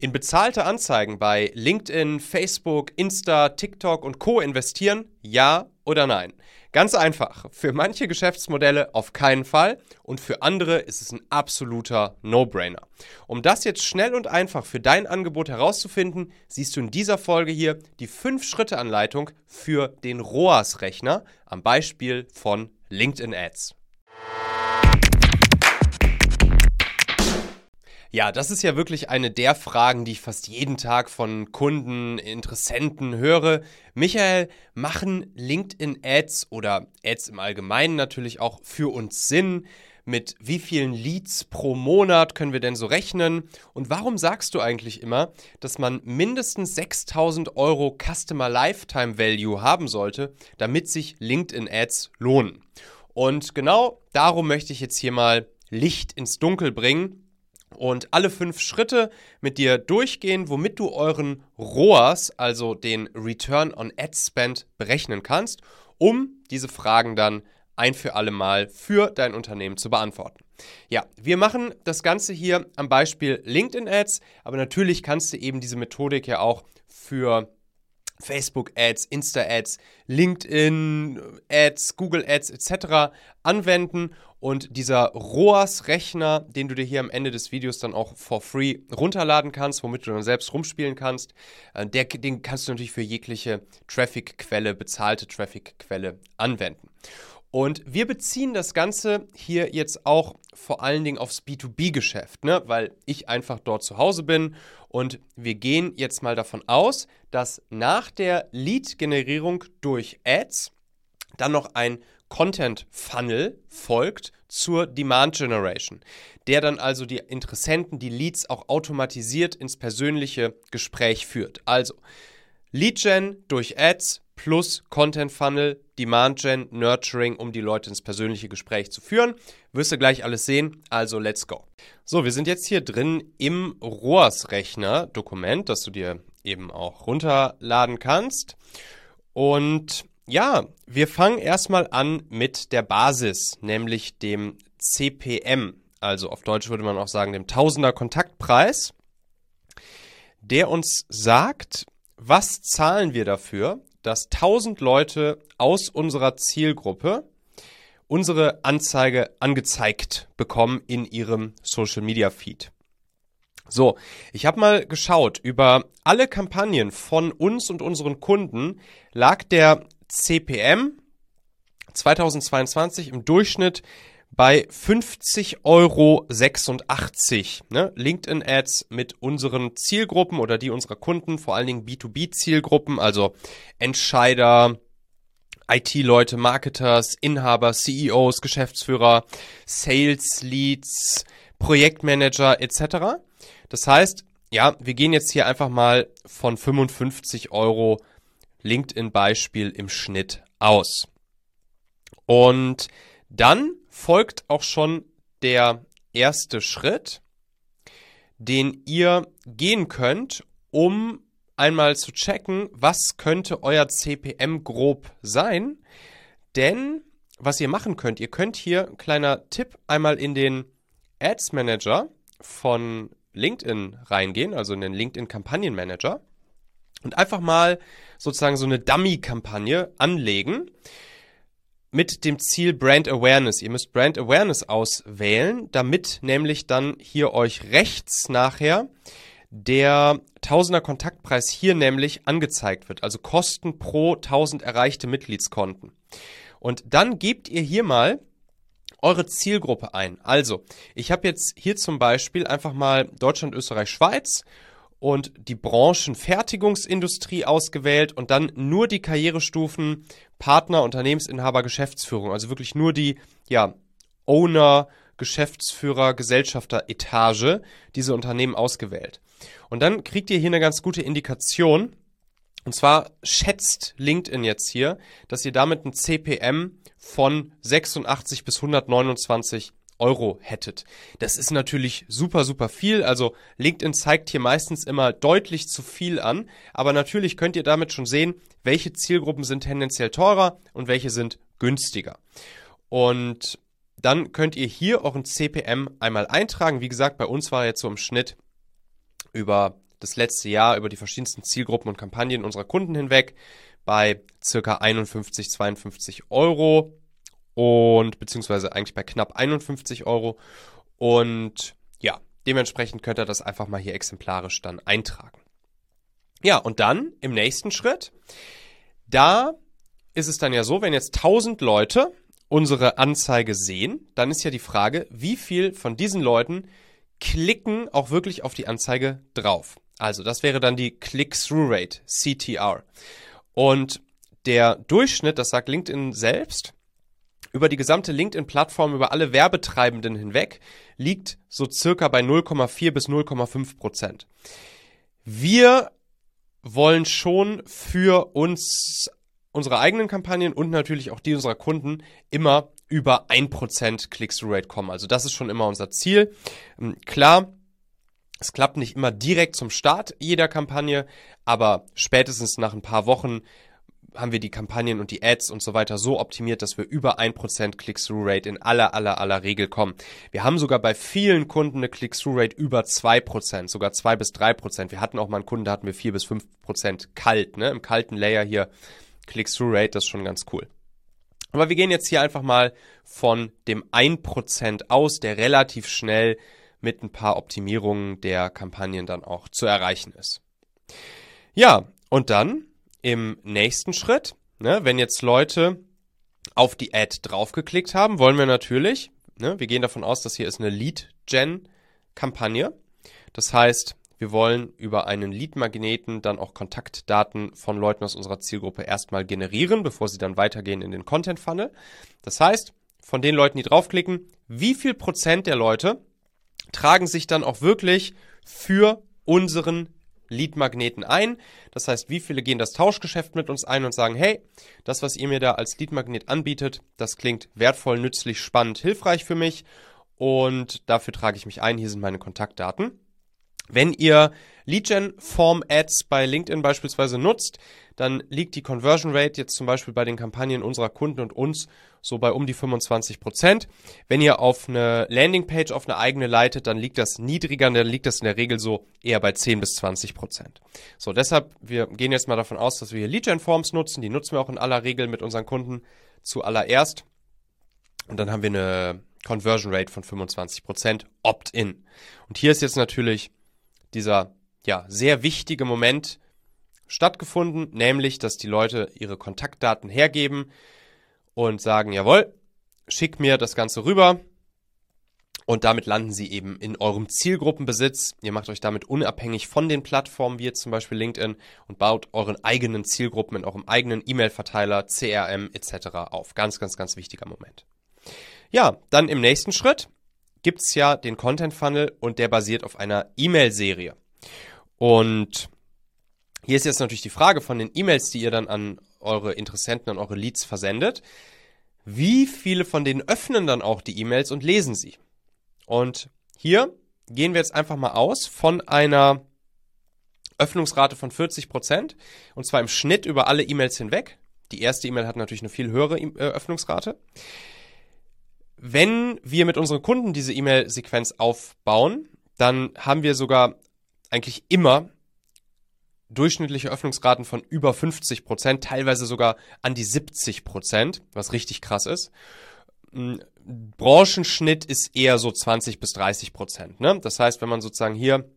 In bezahlte Anzeigen bei LinkedIn, Facebook, Insta, TikTok und Co investieren? Ja oder nein? Ganz einfach. Für manche Geschäftsmodelle auf keinen Fall und für andere ist es ein absoluter No-Brainer. Um das jetzt schnell und einfach für dein Angebot herauszufinden, siehst du in dieser Folge hier die 5-Schritte-Anleitung für den ROAS-Rechner am Beispiel von LinkedIn Ads. Ja, das ist ja wirklich eine der Fragen, die ich fast jeden Tag von Kunden, Interessenten höre. Michael, machen LinkedIn-Ads oder Ads im Allgemeinen natürlich auch für uns Sinn? Mit wie vielen Leads pro Monat können wir denn so rechnen? Und warum sagst du eigentlich immer, dass man mindestens 6000 Euro Customer Lifetime Value haben sollte, damit sich LinkedIn-Ads lohnen? Und genau darum möchte ich jetzt hier mal Licht ins Dunkel bringen und alle fünf Schritte mit dir durchgehen, womit du euren ROAS, also den Return on Ad Spend, berechnen kannst, um diese Fragen dann ein für alle Mal für dein Unternehmen zu beantworten. Ja, wir machen das Ganze hier am Beispiel LinkedIn Ads, aber natürlich kannst du eben diese Methodik ja auch für Facebook-Ads, Insta-Ads, LinkedIn-Ads, Google-Ads etc. anwenden. Und dieser ROAS-Rechner, den du dir hier am Ende des Videos dann auch for free runterladen kannst, womit du dann selbst rumspielen kannst, äh, der, den kannst du natürlich für jegliche Traffic-Quelle, bezahlte Traffic-Quelle anwenden. Und wir beziehen das Ganze hier jetzt auch vor allen Dingen aufs B2B-Geschäft, ne? weil ich einfach dort zu Hause bin. Und wir gehen jetzt mal davon aus, dass nach der Lead-Generierung durch Ads dann noch ein Content Funnel folgt zur Demand Generation, der dann also die Interessenten, die Leads auch automatisiert ins persönliche Gespräch führt. Also Lead Gen durch Ads plus Content Funnel, Demand Gen, Nurturing, um die Leute ins persönliche Gespräch zu führen. Wirst du gleich alles sehen, also let's go. So, wir sind jetzt hier drin im ROAS-Rechner-Dokument, das du dir eben auch runterladen kannst. Und ja, wir fangen erstmal an mit der Basis, nämlich dem CPM, also auf Deutsch würde man auch sagen dem Tausender Kontaktpreis, der uns sagt, was zahlen wir dafür, dass 1000 Leute aus unserer Zielgruppe unsere Anzeige angezeigt bekommen in ihrem Social Media Feed. So, ich habe mal geschaut, über alle Kampagnen von uns und unseren Kunden lag der CPM 2022 im Durchschnitt bei 50,86 Euro. Ne? LinkedIn-Ads mit unseren Zielgruppen oder die unserer Kunden, vor allen Dingen B2B-Zielgruppen, also Entscheider, IT-Leute, Marketers, Inhaber, CEOs, Geschäftsführer, Sales Leads, Projektmanager etc. Das heißt, ja, wir gehen jetzt hier einfach mal von 55 Euro LinkedIn-Beispiel im Schnitt aus. Und dann folgt auch schon der erste Schritt, den ihr gehen könnt, um einmal zu checken, was könnte euer CPM grob sein. Denn was ihr machen könnt, ihr könnt hier, kleiner Tipp, einmal in den Ads Manager von LinkedIn reingehen, also in den LinkedIn Kampagnenmanager und einfach mal sozusagen so eine Dummy-Kampagne anlegen mit dem Ziel Brand Awareness. Ihr müsst Brand Awareness auswählen, damit nämlich dann hier euch rechts nachher der Tausender Kontaktpreis hier nämlich angezeigt wird, also Kosten pro 1000 erreichte Mitgliedskonten. Und dann gebt ihr hier mal eure Zielgruppe ein. Also, ich habe jetzt hier zum Beispiel einfach mal Deutschland, Österreich, Schweiz und die Branchenfertigungsindustrie ausgewählt und dann nur die Karrierestufen Partner, Unternehmensinhaber, Geschäftsführung. Also wirklich nur die, ja, Owner, Geschäftsführer, Gesellschafter Etage diese Unternehmen ausgewählt. Und dann kriegt ihr hier eine ganz gute Indikation. Und zwar schätzt LinkedIn jetzt hier, dass ihr damit ein CPM von 86 bis 129 Euro hättet. Das ist natürlich super, super viel. Also LinkedIn zeigt hier meistens immer deutlich zu viel an. Aber natürlich könnt ihr damit schon sehen, welche Zielgruppen sind tendenziell teurer und welche sind günstiger. Und dann könnt ihr hier euren CPM einmal eintragen. Wie gesagt, bei uns war jetzt so im Schnitt über das letzte Jahr über die verschiedensten Zielgruppen und Kampagnen unserer Kunden hinweg bei circa 51, 52 Euro und beziehungsweise eigentlich bei knapp 51 Euro. Und ja, dementsprechend könnt ihr das einfach mal hier exemplarisch dann eintragen. Ja, und dann im nächsten Schritt, da ist es dann ja so, wenn jetzt 1000 Leute unsere Anzeige sehen, dann ist ja die Frage, wie viel von diesen Leuten klicken auch wirklich auf die Anzeige drauf. Also das wäre dann die Click-Through-Rate, CTR. Und der Durchschnitt, das sagt LinkedIn selbst, über die gesamte LinkedIn-Plattform, über alle Werbetreibenden hinweg, liegt so circa bei 0,4 bis 0,5 Prozent. Wir wollen schon für uns, unsere eigenen Kampagnen und natürlich auch die unserer Kunden immer über 1% Click-Through-Rate kommen. Also das ist schon immer unser Ziel. Ähm, klar, es klappt nicht immer direkt zum Start jeder Kampagne, aber spätestens nach ein paar Wochen haben wir die Kampagnen und die Ads und so weiter so optimiert, dass wir über 1% Click-Through-Rate in aller, aller, aller Regel kommen. Wir haben sogar bei vielen Kunden eine Click-Through-Rate über 2%, sogar 2 bis 3%. Wir hatten auch mal einen Kunden, da hatten wir 4 bis 5% kalt, ne? Im kalten Layer hier Click-Through-Rate, das ist schon ganz cool. Aber wir gehen jetzt hier einfach mal von dem 1% aus, der relativ schnell mit ein paar Optimierungen der Kampagnen dann auch zu erreichen ist. Ja, und dann im nächsten Schritt, ne, wenn jetzt Leute auf die Ad draufgeklickt haben, wollen wir natürlich, ne, wir gehen davon aus, dass hier ist eine Lead-Gen-Kampagne. Das heißt, wir wollen über einen Lead-Magneten dann auch Kontaktdaten von Leuten aus unserer Zielgruppe erstmal generieren, bevor sie dann weitergehen in den Content-Funnel. Das heißt, von den Leuten, die draufklicken, wie viel Prozent der Leute tragen sich dann auch wirklich für unseren Lead-Magneten ein. Das heißt, wie viele gehen das Tauschgeschäft mit uns ein und sagen, hey, das, was ihr mir da als Lead-Magnet anbietet, das klingt wertvoll, nützlich, spannend, hilfreich für mich und dafür trage ich mich ein. Hier sind meine Kontaktdaten. Wenn ihr Lead-Gen-Form-Ads bei LinkedIn beispielsweise nutzt, dann liegt die Conversion Rate jetzt zum Beispiel bei den Kampagnen unserer Kunden und uns so bei um die 25 Prozent. Wenn ihr auf eine Landingpage, auf eine eigene leitet, dann liegt das niedriger, dann liegt das in der Regel so eher bei 10 bis 20 Prozent. So, deshalb, wir gehen jetzt mal davon aus, dass wir hier Lead-Gen-Forms nutzen. Die nutzen wir auch in aller Regel mit unseren Kunden zuallererst. Und dann haben wir eine Conversion Rate von 25 Prozent Opt-in. Und hier ist jetzt natürlich dieser ja, sehr wichtige Moment stattgefunden, nämlich, dass die Leute ihre Kontaktdaten hergeben und sagen, jawohl, schick mir das Ganze rüber. Und damit landen sie eben in eurem Zielgruppenbesitz. Ihr macht euch damit unabhängig von den Plattformen, wie jetzt zum Beispiel LinkedIn, und baut euren eigenen Zielgruppen in eurem eigenen E-Mail-Verteiler, CRM etc. auf. Ganz, ganz, ganz wichtiger Moment. Ja, dann im nächsten Schritt gibt es ja den Content Funnel und der basiert auf einer E-Mail-Serie. Und hier ist jetzt natürlich die Frage von den E-Mails, die ihr dann an eure Interessenten, an eure Leads versendet. Wie viele von denen öffnen dann auch die E-Mails und lesen sie? Und hier gehen wir jetzt einfach mal aus von einer Öffnungsrate von 40 Prozent und zwar im Schnitt über alle E-Mails hinweg. Die erste E-Mail hat natürlich eine viel höhere äh, Öffnungsrate. Wenn wir mit unseren Kunden diese E-Mail-Sequenz aufbauen, dann haben wir sogar eigentlich immer durchschnittliche Öffnungsraten von über 50 Prozent, teilweise sogar an die 70 Prozent, was richtig krass ist. Hm, Branchenschnitt ist eher so 20 bis 30 Prozent. Ne? Das heißt, wenn man sozusagen hier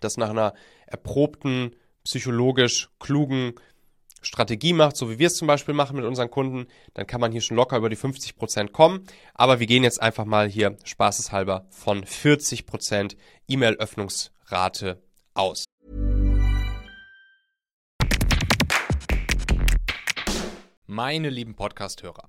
das nach einer erprobten, psychologisch klugen Strategie macht, so wie wir es zum Beispiel machen mit unseren Kunden, dann kann man hier schon locker über die 50 Prozent kommen. Aber wir gehen jetzt einfach mal hier spaßeshalber von 40 Prozent E-Mail-Öffnungsrate aus. Meine lieben Podcast-Hörer,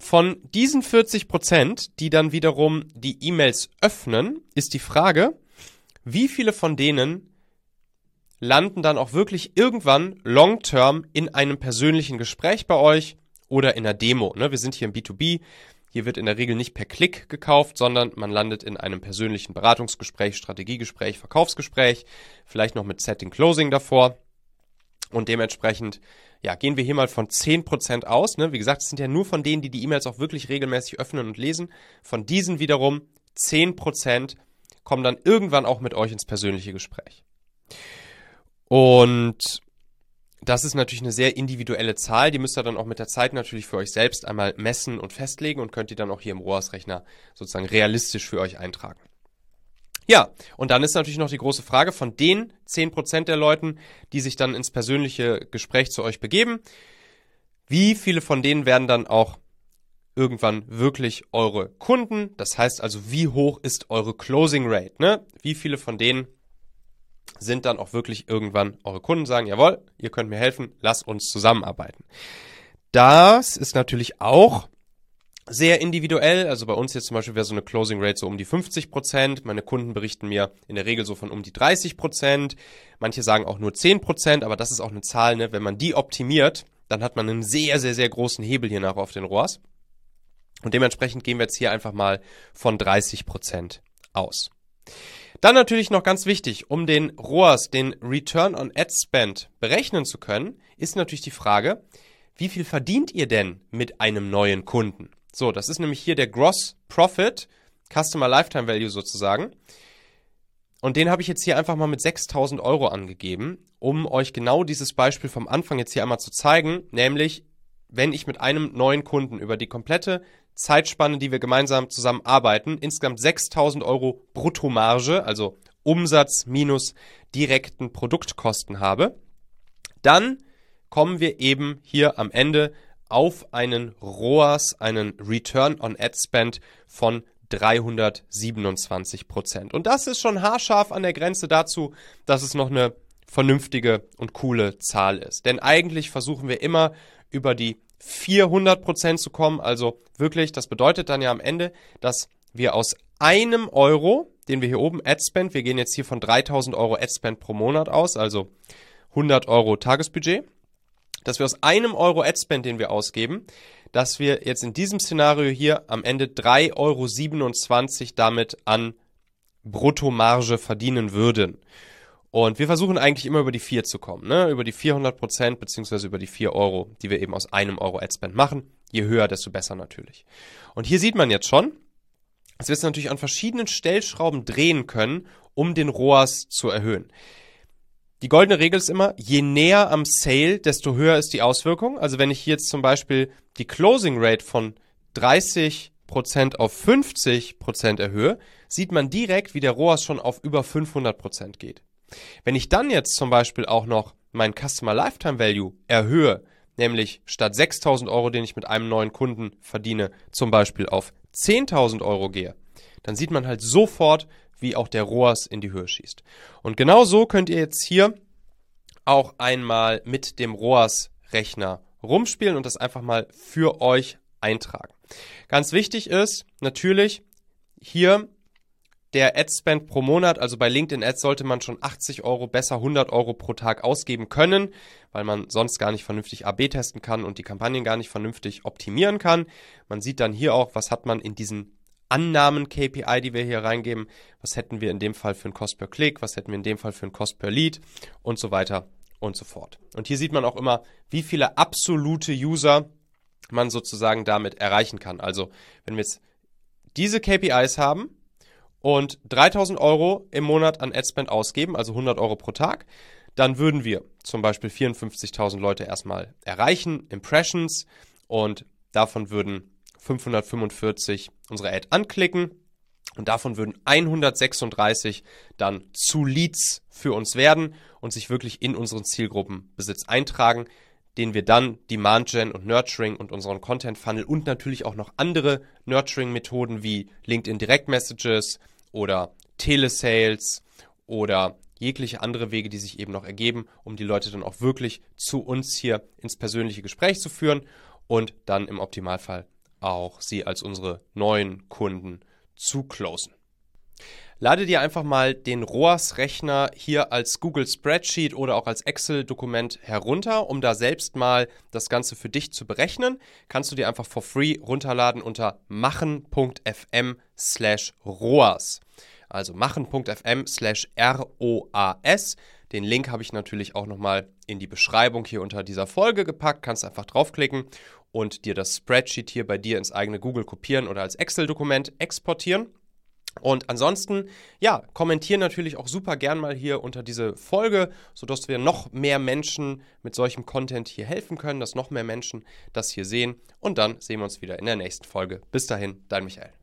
von diesen 40 Prozent, die dann wiederum die E-Mails öffnen, ist die Frage, wie viele von denen landen dann auch wirklich irgendwann long-term in einem persönlichen Gespräch bei euch oder in einer Demo. Ne? Wir sind hier im B2B. Hier wird in der Regel nicht per Klick gekauft, sondern man landet in einem persönlichen Beratungsgespräch, Strategiegespräch, Verkaufsgespräch, vielleicht noch mit Setting Closing davor. Und dementsprechend ja, gehen wir hier mal von 10% aus. Ne? Wie gesagt, es sind ja nur von denen, die die E-Mails auch wirklich regelmäßig öffnen und lesen. Von diesen wiederum 10% kommen dann irgendwann auch mit euch ins persönliche Gespräch. Und das ist natürlich eine sehr individuelle Zahl. Die müsst ihr dann auch mit der Zeit natürlich für euch selbst einmal messen und festlegen und könnt ihr dann auch hier im ROAS-Rechner sozusagen realistisch für euch eintragen. Ja, und dann ist natürlich noch die große Frage von den 10% der Leuten, die sich dann ins persönliche Gespräch zu euch begeben, wie viele von denen werden dann auch irgendwann wirklich eure Kunden? Das heißt also, wie hoch ist eure Closing Rate? Ne? Wie viele von denen sind dann auch wirklich irgendwann eure Kunden, sagen, jawohl, ihr könnt mir helfen, lasst uns zusammenarbeiten. Das ist natürlich auch sehr individuell. Also bei uns jetzt zum Beispiel wäre so eine Closing Rate so um die 50 Prozent. Meine Kunden berichten mir in der Regel so von um die 30 Prozent. Manche sagen auch nur 10 Prozent, aber das ist auch eine Zahl, ne? Wenn man die optimiert, dann hat man einen sehr, sehr, sehr großen Hebel hier nach auf den ROAS. Und dementsprechend gehen wir jetzt hier einfach mal von 30 Prozent aus. Dann natürlich noch ganz wichtig, um den ROAS, den Return on Ad Spend berechnen zu können, ist natürlich die Frage, wie viel verdient ihr denn mit einem neuen Kunden? So, das ist nämlich hier der Gross Profit, Customer Lifetime Value sozusagen. Und den habe ich jetzt hier einfach mal mit 6000 Euro angegeben, um euch genau dieses Beispiel vom Anfang jetzt hier einmal zu zeigen, nämlich wenn ich mit einem neuen Kunden über die komplette Zeitspanne, die wir gemeinsam zusammen arbeiten, insgesamt 6000 Euro Bruttomarge, also Umsatz minus direkten Produktkosten habe, dann kommen wir eben hier am Ende auf einen ROAS, einen Return on Ad Spend von 327 Prozent. Und das ist schon haarscharf an der Grenze dazu, dass es noch eine vernünftige und coole Zahl ist. Denn eigentlich versuchen wir immer über die 400 Prozent zu kommen. Also wirklich, das bedeutet dann ja am Ende, dass wir aus einem Euro, den wir hier oben Ad Spend, wir gehen jetzt hier von 3000 Euro Ad Spend pro Monat aus, also 100 Euro Tagesbudget, dass wir aus einem Euro Adspend, den wir ausgeben, dass wir jetzt in diesem Szenario hier am Ende 3,27 Euro damit an Bruttomarge verdienen würden. Und wir versuchen eigentlich immer über die 4 zu kommen, ne? über die 400 Prozent beziehungsweise über die 4 Euro, die wir eben aus einem Euro Adspend machen. Je höher, desto besser natürlich. Und hier sieht man jetzt schon, dass wir es natürlich an verschiedenen Stellschrauben drehen können, um den ROAS zu erhöhen. Die goldene Regel ist immer, je näher am Sale, desto höher ist die Auswirkung. Also wenn ich jetzt zum Beispiel die Closing Rate von 30% auf 50% erhöhe, sieht man direkt, wie der ROAS schon auf über 500% geht. Wenn ich dann jetzt zum Beispiel auch noch mein Customer Lifetime Value erhöhe, nämlich statt 6.000 Euro, den ich mit einem neuen Kunden verdiene, zum Beispiel auf 10.000 Euro gehe, dann sieht man halt sofort, wie auch der ROAS in die Höhe schießt. Und genau so könnt ihr jetzt hier auch einmal mit dem ROAS-Rechner rumspielen und das einfach mal für euch eintragen. Ganz wichtig ist natürlich hier der Ad-Spend pro Monat, also bei LinkedIn Ads sollte man schon 80 Euro, besser 100 Euro pro Tag ausgeben können, weil man sonst gar nicht vernünftig AB testen kann und die Kampagnen gar nicht vernünftig optimieren kann. Man sieht dann hier auch, was hat man in diesen Annahmen-KPI, die wir hier reingeben. Was hätten wir in dem Fall für einen Cost per Klick? Was hätten wir in dem Fall für einen Cost per Lead? Und so weiter und so fort. Und hier sieht man auch immer, wie viele absolute User man sozusagen damit erreichen kann. Also, wenn wir jetzt diese KPIs haben und 3000 Euro im Monat an Adspend ausgeben, also 100 Euro pro Tag, dann würden wir zum Beispiel 54.000 Leute erstmal erreichen, Impressions, und davon würden 545 unsere Ad anklicken und davon würden 136 dann zu Leads für uns werden und sich wirklich in unseren Zielgruppenbesitz eintragen, den wir dann Demand Gen und Nurturing und unseren Content Funnel und natürlich auch noch andere Nurturing Methoden wie LinkedIn Direct Messages oder Telesales oder jegliche andere Wege, die sich eben noch ergeben, um die Leute dann auch wirklich zu uns hier ins persönliche Gespräch zu führen und dann im Optimalfall auch sie als unsere neuen Kunden zu closen. Lade dir einfach mal den ROAS-Rechner hier als Google Spreadsheet oder auch als Excel-Dokument herunter, um da selbst mal das Ganze für dich zu berechnen. Kannst du dir einfach for free runterladen unter machen.fm slash ROAS. Also machen.fm slash ROAS. Den Link habe ich natürlich auch nochmal in die Beschreibung hier unter dieser Folge gepackt. Kannst einfach draufklicken und dir das Spreadsheet hier bei dir ins eigene Google kopieren oder als Excel-Dokument exportieren. Und ansonsten, ja, kommentiere natürlich auch super gern mal hier unter diese Folge, sodass wir noch mehr Menschen mit solchem Content hier helfen können, dass noch mehr Menschen das hier sehen. Und dann sehen wir uns wieder in der nächsten Folge. Bis dahin, dein Michael.